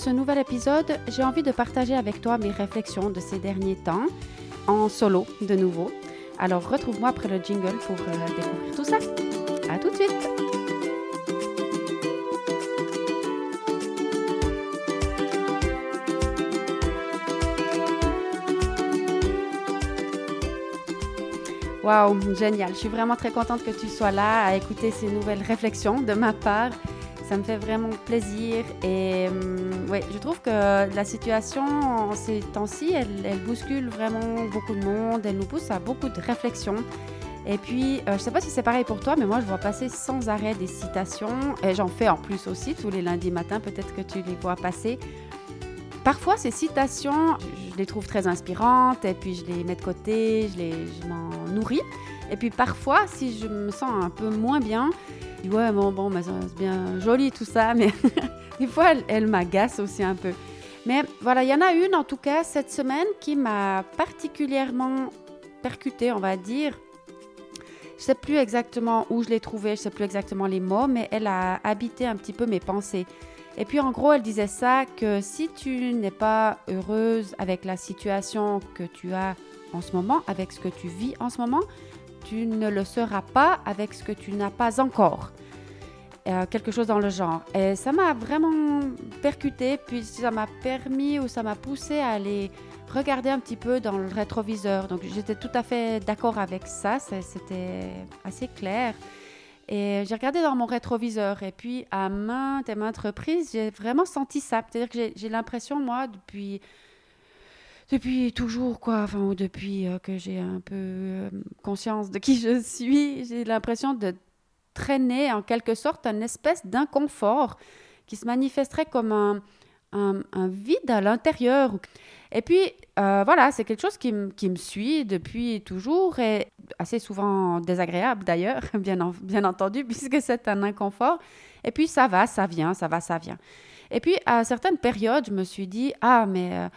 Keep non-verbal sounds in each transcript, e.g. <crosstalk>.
Ce nouvel épisode, j'ai envie de partager avec toi mes réflexions de ces derniers temps, en solo de nouveau. Alors retrouve-moi après le jingle pour euh, découvrir tout ça. À tout de suite! Waouh, génial. Je suis vraiment très contente que tu sois là à écouter ces nouvelles réflexions de ma part ça me fait vraiment plaisir. Et hum, ouais, je trouve que la situation en ces temps-ci, elle, bouscule vraiment beaucoup de monde, elle nous pousse à beaucoup de réflexions. Et puis, euh, je ne sais pas si c'est pareil pour toi, mais moi, je vois passer sans arrêt des citations. Et j'en fais en plus aussi tous les lundis matins, peut-être que tu les vois passer. Parfois, ces citations, je les trouve très inspirantes et puis je les mets de côté, je, les, je m'en nourris. Et puis parfois, si je me sens un peu moins bien, dis ouais, bon, bon, c'est bien joli tout ça, <laughs> mais des fois, elle, elle m'agace aussi un peu. Mais voilà, il y en a une en tout cas cette semaine qui m'a particulièrement percutée, on va dire. Je sais plus exactement où je l'ai trouvée, je sais plus exactement les mots, mais elle a habité un petit peu mes pensées. Et puis en gros, elle disait ça que si tu n'es pas heureuse avec la situation que tu as en ce moment, avec ce que tu vis en ce moment, tu ne le seras pas avec ce que tu n'as pas encore. Euh, quelque chose dans le genre. Et ça m'a vraiment percuté, puis ça m'a permis ou ça m'a poussé à aller regarder un petit peu dans le rétroviseur. Donc j'étais tout à fait d'accord avec ça, c'était assez clair. Et j'ai regardé dans mon rétroviseur et puis à maintes et maintes reprises, j'ai vraiment senti ça. C'est-à-dire que j'ai l'impression, moi, depuis depuis toujours, quoi, enfin, depuis euh, que j'ai un peu euh, conscience de qui je suis, j'ai l'impression de traîner en quelque sorte un espèce d'inconfort qui se manifesterait comme un, vide à l'intérieur. Et puis, euh, voilà, c'est quelque chose qui, qui, me suit depuis toujours et assez souvent désagréable d'ailleurs, <laughs> bien, bien entendu, puisque c'est un inconfort. Et puis, ça va, ça vient, ça va, ça vient. Et puis, à certaines périodes, je me suis dit, ah, mais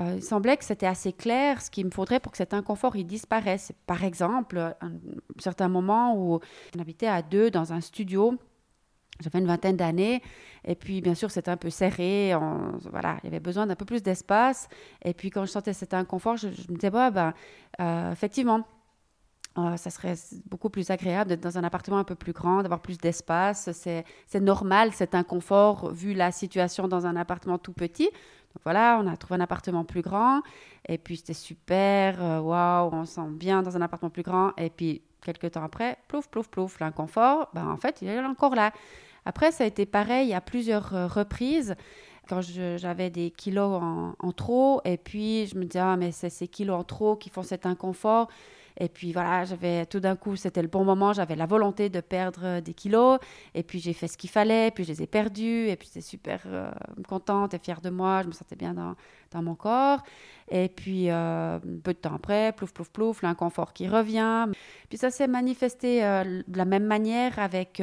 euh, il semblait que c'était assez clair ce qu'il me faudrait pour que cet inconfort il disparaisse. Par exemple, un, certain moment où on habitait à deux dans un studio, j'avais une vingtaine d'années, et puis bien sûr c'était un peu serré, voilà, il y avait besoin d'un peu plus d'espace. Et puis quand je sentais cet inconfort, je, me disais, ben, euh, effectivement, euh, ça serait beaucoup plus agréable d'être dans un appartement un peu plus grand, d'avoir plus d'espace. C'est normal cet inconfort vu la situation dans un appartement tout petit. Donc voilà, on a trouvé un appartement plus grand et puis c'était super, euh, waouh, on se sent bien dans un appartement plus grand. Et puis quelques temps après, plouf, plouf, plouf, l'inconfort, ben, en fait, il est encore là. Après, ça a été pareil à plusieurs euh, reprises quand j'avais des kilos en, en, trop et puis je me disais, ah, mais c'est ces kilos en trop qui font cet inconfort. Et puis voilà, j'avais tout d'un coup, c'était le bon moment, j'avais la volonté de perdre des kilos. Et puis j'ai fait ce qu'il fallait, puis je les ai perdus. Et puis j'étais super euh, contente et fière de moi, je me sentais bien dans, dans mon corps. Et puis euh, peu de temps après, plouf, plouf, plouf, l'inconfort qui revient. Puis ça s'est manifesté euh, de la même manière avec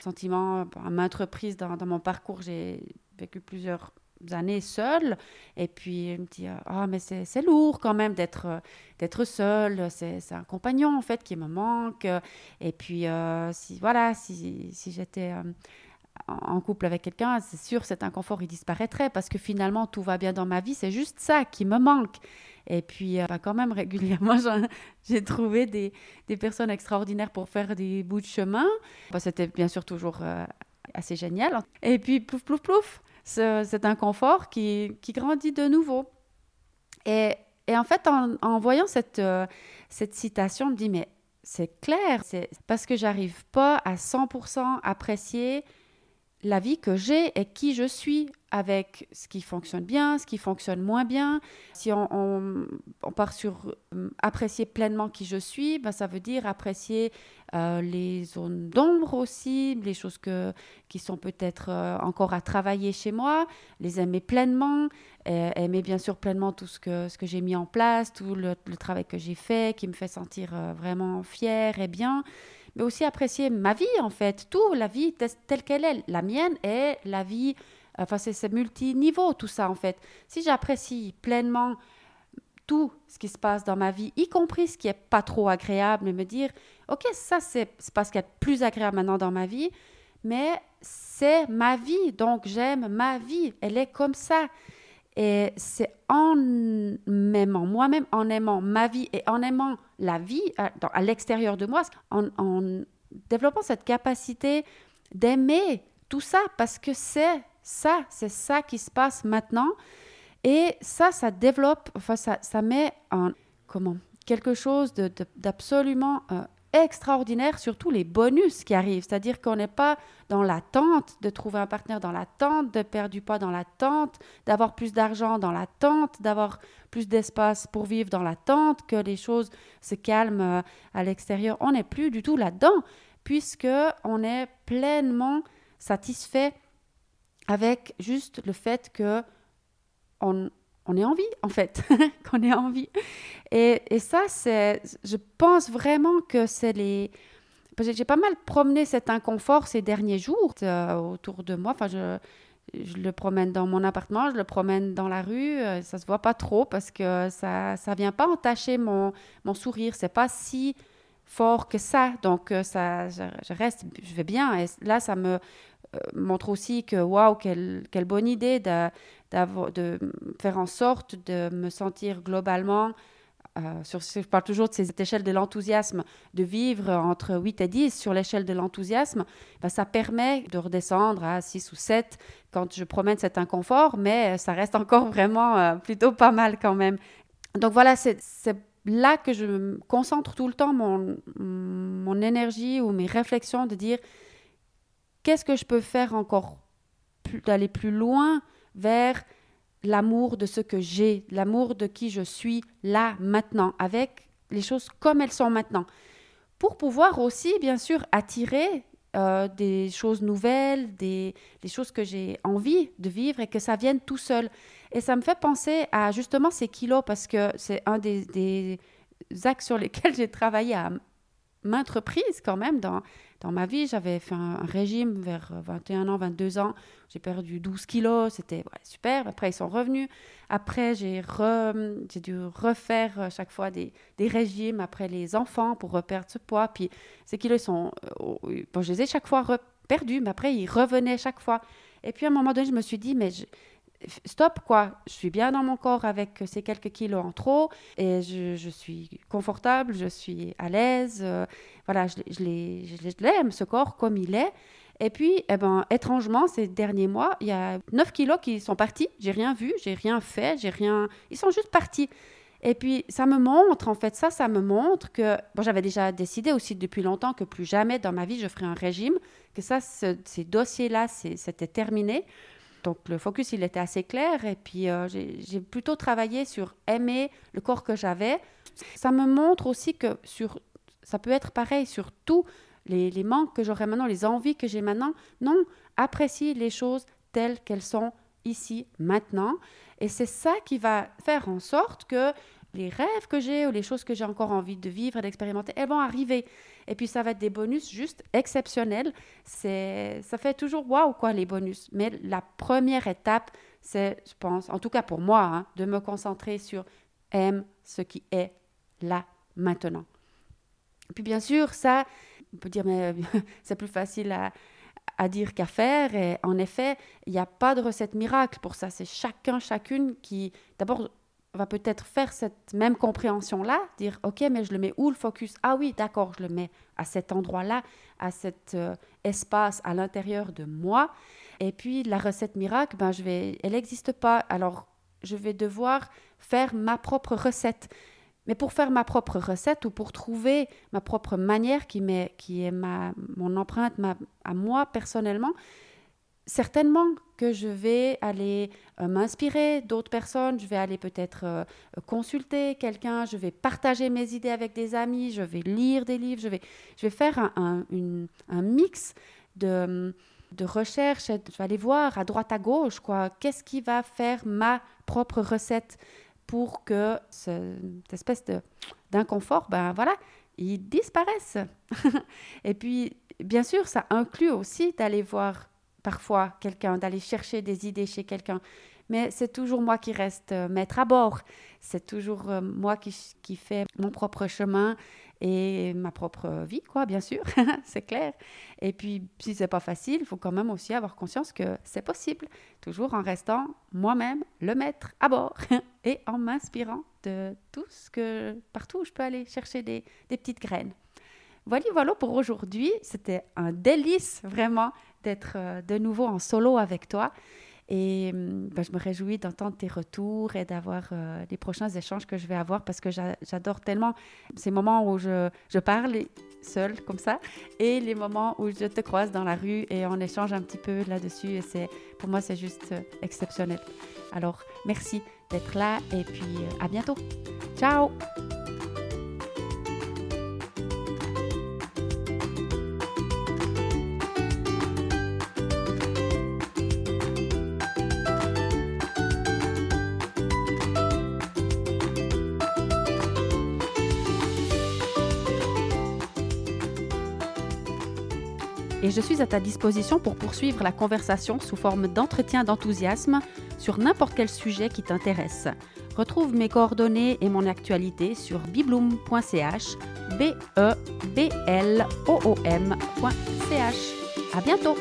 sentiment à maintes reprises dans, dans mon parcours. J'ai vécu plusieurs années seule. Et puis, je me dis, ah, mais c'est lourd quand même d'être euh, d'être seule. C'est un compagnon, en fait, qui me manque. Et puis, euh, si, voilà, si, si j'étais euh, en couple avec quelqu'un, c'est sûr, cet inconfort, il disparaîtrait parce que finalement, tout va bien dans ma vie. C'est juste ça qui me manque. Et puis, bah, quand même, régulièrement, <laughs> j'ai trouvé des, des, personnes extraordinaires pour faire des bouts de chemin. Bah, C'était bien sûr toujours assez génial. Et puis, plouf, plouf, plouf cet inconfort qui, qui, grandit de nouveau. Et, et en fait, en, voyant cette, euh, cette citation, je me dis, mais c'est clair, c'est parce que j'arrive pas à 100% apprécier la vie que j'ai et qui je suis avec ce qui fonctionne bien, ce qui fonctionne moins bien. Si on, part sur euh, apprécier pleinement qui je suis, ben ça veut dire apprécier euh, les zones d'ombre aussi, les choses que, qui sont peut-être euh, encore à travailler chez moi, les aimer pleinement, aimer bien sûr pleinement tout ce que, ce que j'ai mis en place, tout le, le travail que j'ai fait qui me fait sentir vraiment fière et bien mais aussi apprécier ma vie en fait, tout, la vie telle qu'elle est. La mienne est la vie, enfin c'est multi-niveau tout ça en fait. Si j'apprécie pleinement tout ce qui se passe dans ma vie, y compris ce qui est pas trop agréable, et me dire, ok, ça c'est pas ce qui est plus agréable maintenant dans ma vie, mais c'est ma vie, donc j'aime ma vie, elle est comme ça. Et c'est en m'aimant moi-même, en aimant ma vie et en aimant la vie à, à l'extérieur de moi, en, développant cette capacité d'aimer tout ça, parce que c'est ça, c'est ça qui se passe maintenant. Et ça, ça développe, enfin, ça, ça met en, comment, quelque chose d'absolument de, euh, extraordinaire, surtout les bonus qui arrivent. C'est-à-dire qu'on n'est pas dans l'attente de trouver un partenaire, dans l'attente de perdre du poids, dans l'attente d'avoir plus d'argent, dans l'attente d'avoir plus d'espace pour vivre, dans l'attente que les choses se calment euh, à l'extérieur. On n'est plus du tout là-dedans, puisque on est pleinement satisfait avec juste le fait que on, on ait envie, en fait, <laughs> qu'on ait envie. Et, et ça, c'est, je pense vraiment que c'est les... J'ai pas mal promené cet inconfort ces derniers jours euh, autour de moi. Enfin, je, le promène dans mon appartement, je le promène dans la rue. Euh, ça se voit pas trop parce que ça ça vient pas entacher mon, mon sourire. C'est pas si fort que ça. Donc, euh, ça, je, reste, je vais bien. Et là, ça me montre aussi que, waouh, quelle, quelle bonne idée de de faire en sorte de me sentir globalement, euh, sur, je parle toujours de cette échelle de l'enthousiasme, de vivre entre 8 et 10 sur l'échelle de l'enthousiasme, ben, ça permet de redescendre à 6 ou 7 quand je promène cet inconfort, mais ça reste <laughs> encore vraiment euh, plutôt pas mal quand même. Donc voilà, c'est là que je concentre tout le temps mon, mon énergie ou mes réflexions de dire qu'est-ce que je peux faire encore d'aller plus loin vers l'amour de ce que j'ai, l'amour de qui je suis là, maintenant, avec les choses comme elles sont maintenant. Pour pouvoir aussi, bien sûr, attirer euh, des choses nouvelles, des, choses que j'ai envie de vivre et que ça vienne tout seul. Et ça me fait penser à justement ces kilos parce que c'est un des, axes sur lesquels <laughs> j'ai travaillé à maintes reprises quand même dans, dans ma vie. J'avais fait un, régime vers 21 ans, 22 ans. J'ai perdu 12 kilos, c'était super. Après, ils sont revenus. Après, j'ai dû refaire euh, chaque fois des, régimes après les enfants pour reperdre ce poids. Puis ces kilos, sont, euh, bon, je les ai chaque fois perdus, mais après, ils revenaient chaque fois. Et puis à un moment donné, je me suis dit, mais stop quoi, je suis bien dans mon corps avec ces quelques kilos en trop et je, suis confortable, je suis à l'aise, euh, voilà, je, je l'aime ce corps comme il est. Et puis, eh ben, étrangement, ces derniers mois, il y a 9 kilos qui sont partis. J'ai rien vu, j'ai rien fait, j'ai rien. Ils sont juste partis. Et puis, ça me montre, en fait, ça, ça me montre que. Bon, j'avais déjà décidé aussi depuis longtemps que plus jamais dans ma vie je ferai un régime, que ça, ces dossiers-là, c'était terminé. Donc le focus, il était assez clair. Et puis euh, j'ai plutôt travaillé sur aimer le corps que j'avais. Ça me montre aussi que sur, ça peut être pareil sur tous les, les manques que j'aurais maintenant, les envies que j'ai maintenant. Non, apprécie les choses telles qu'elles sont ici, maintenant. Et c'est ça qui va faire en sorte que les rêves que j'ai ou les choses que j'ai encore envie de vivre et d'expérimenter, elles vont arriver. Et puis ça va être des bonus juste exceptionnels. C'est, ça fait toujours waouh quoi les bonus. Mais la première étape, c'est, je pense, en tout cas pour moi, hein, de me concentrer sur aime ce qui est là maintenant. Puis bien sûr, ça, on peut dire mais <laughs> c'est plus facile à, à dire qu'à faire. Et en effet, il n'y a pas de recette miracle pour ça. C'est chacun, chacune qui, d'abord, va peut-être faire cette même compréhension-là, dire OK, mais je le mets où le focus? Ah oui, d'accord, je le mets à cet endroit-là, à cet euh, espace à l'intérieur de moi. Et puis la recette miracle, ben, je vais, elle n'existe pas. Alors je vais devoir faire ma propre recette. Mais pour faire ma propre recette ou pour trouver ma propre manière qui, qui est ma, mon empreinte ma, à moi personnellement, certainement que je vais aller euh, m'inspirer d'autres personnes, je vais aller peut-être euh, consulter quelqu'un, je vais partager mes idées avec des amis, je vais lire des livres, je vais, je vais faire un, mix de, de recherche, je vais aller voir à droite à gauche, quoi, qu'est-ce qui va faire ma propre recette pour que cette espèce d'inconfort, ben voilà, il disparaisse. <laughs> Et puis, bien sûr, ça inclut aussi d'aller voir parfois quelqu'un, d'aller chercher des idées chez quelqu'un. Mais c'est toujours moi qui reste euh, maître à bord. C'est toujours euh, moi qui, qui fais mon propre chemin et ma propre vie, quoi, bien sûr, <laughs> c'est clair. Et puis, si c'est pas facile, il faut quand même aussi avoir conscience que c'est possible, toujours en restant moi-même le maître à bord <laughs> et en m'inspirant de tout ce que, partout où je peux aller chercher des, des petites graines. Voilà, voilà pour aujourd'hui. C'était un délice vraiment d'être euh, de nouveau en solo avec toi. Et hum, ben, je me réjouis d'entendre tes retours et d'avoir euh, les prochains échanges que je vais avoir parce que j'adore tellement ces moments où je, je parle seule comme ça et les moments où je te croise dans la rue et on échange un petit peu là-dessus. Et c'est, pour moi, c'est juste euh, exceptionnel. Alors, merci d'être là et puis à bientôt. Ciao et je suis à ta disposition pour poursuivre la conversation sous forme d'entretien d'enthousiasme sur n'importe quel sujet qui t'intéresse. Retrouve mes coordonnées et mon actualité sur bibloom.ch, b e b l o o m.ch. À bientôt.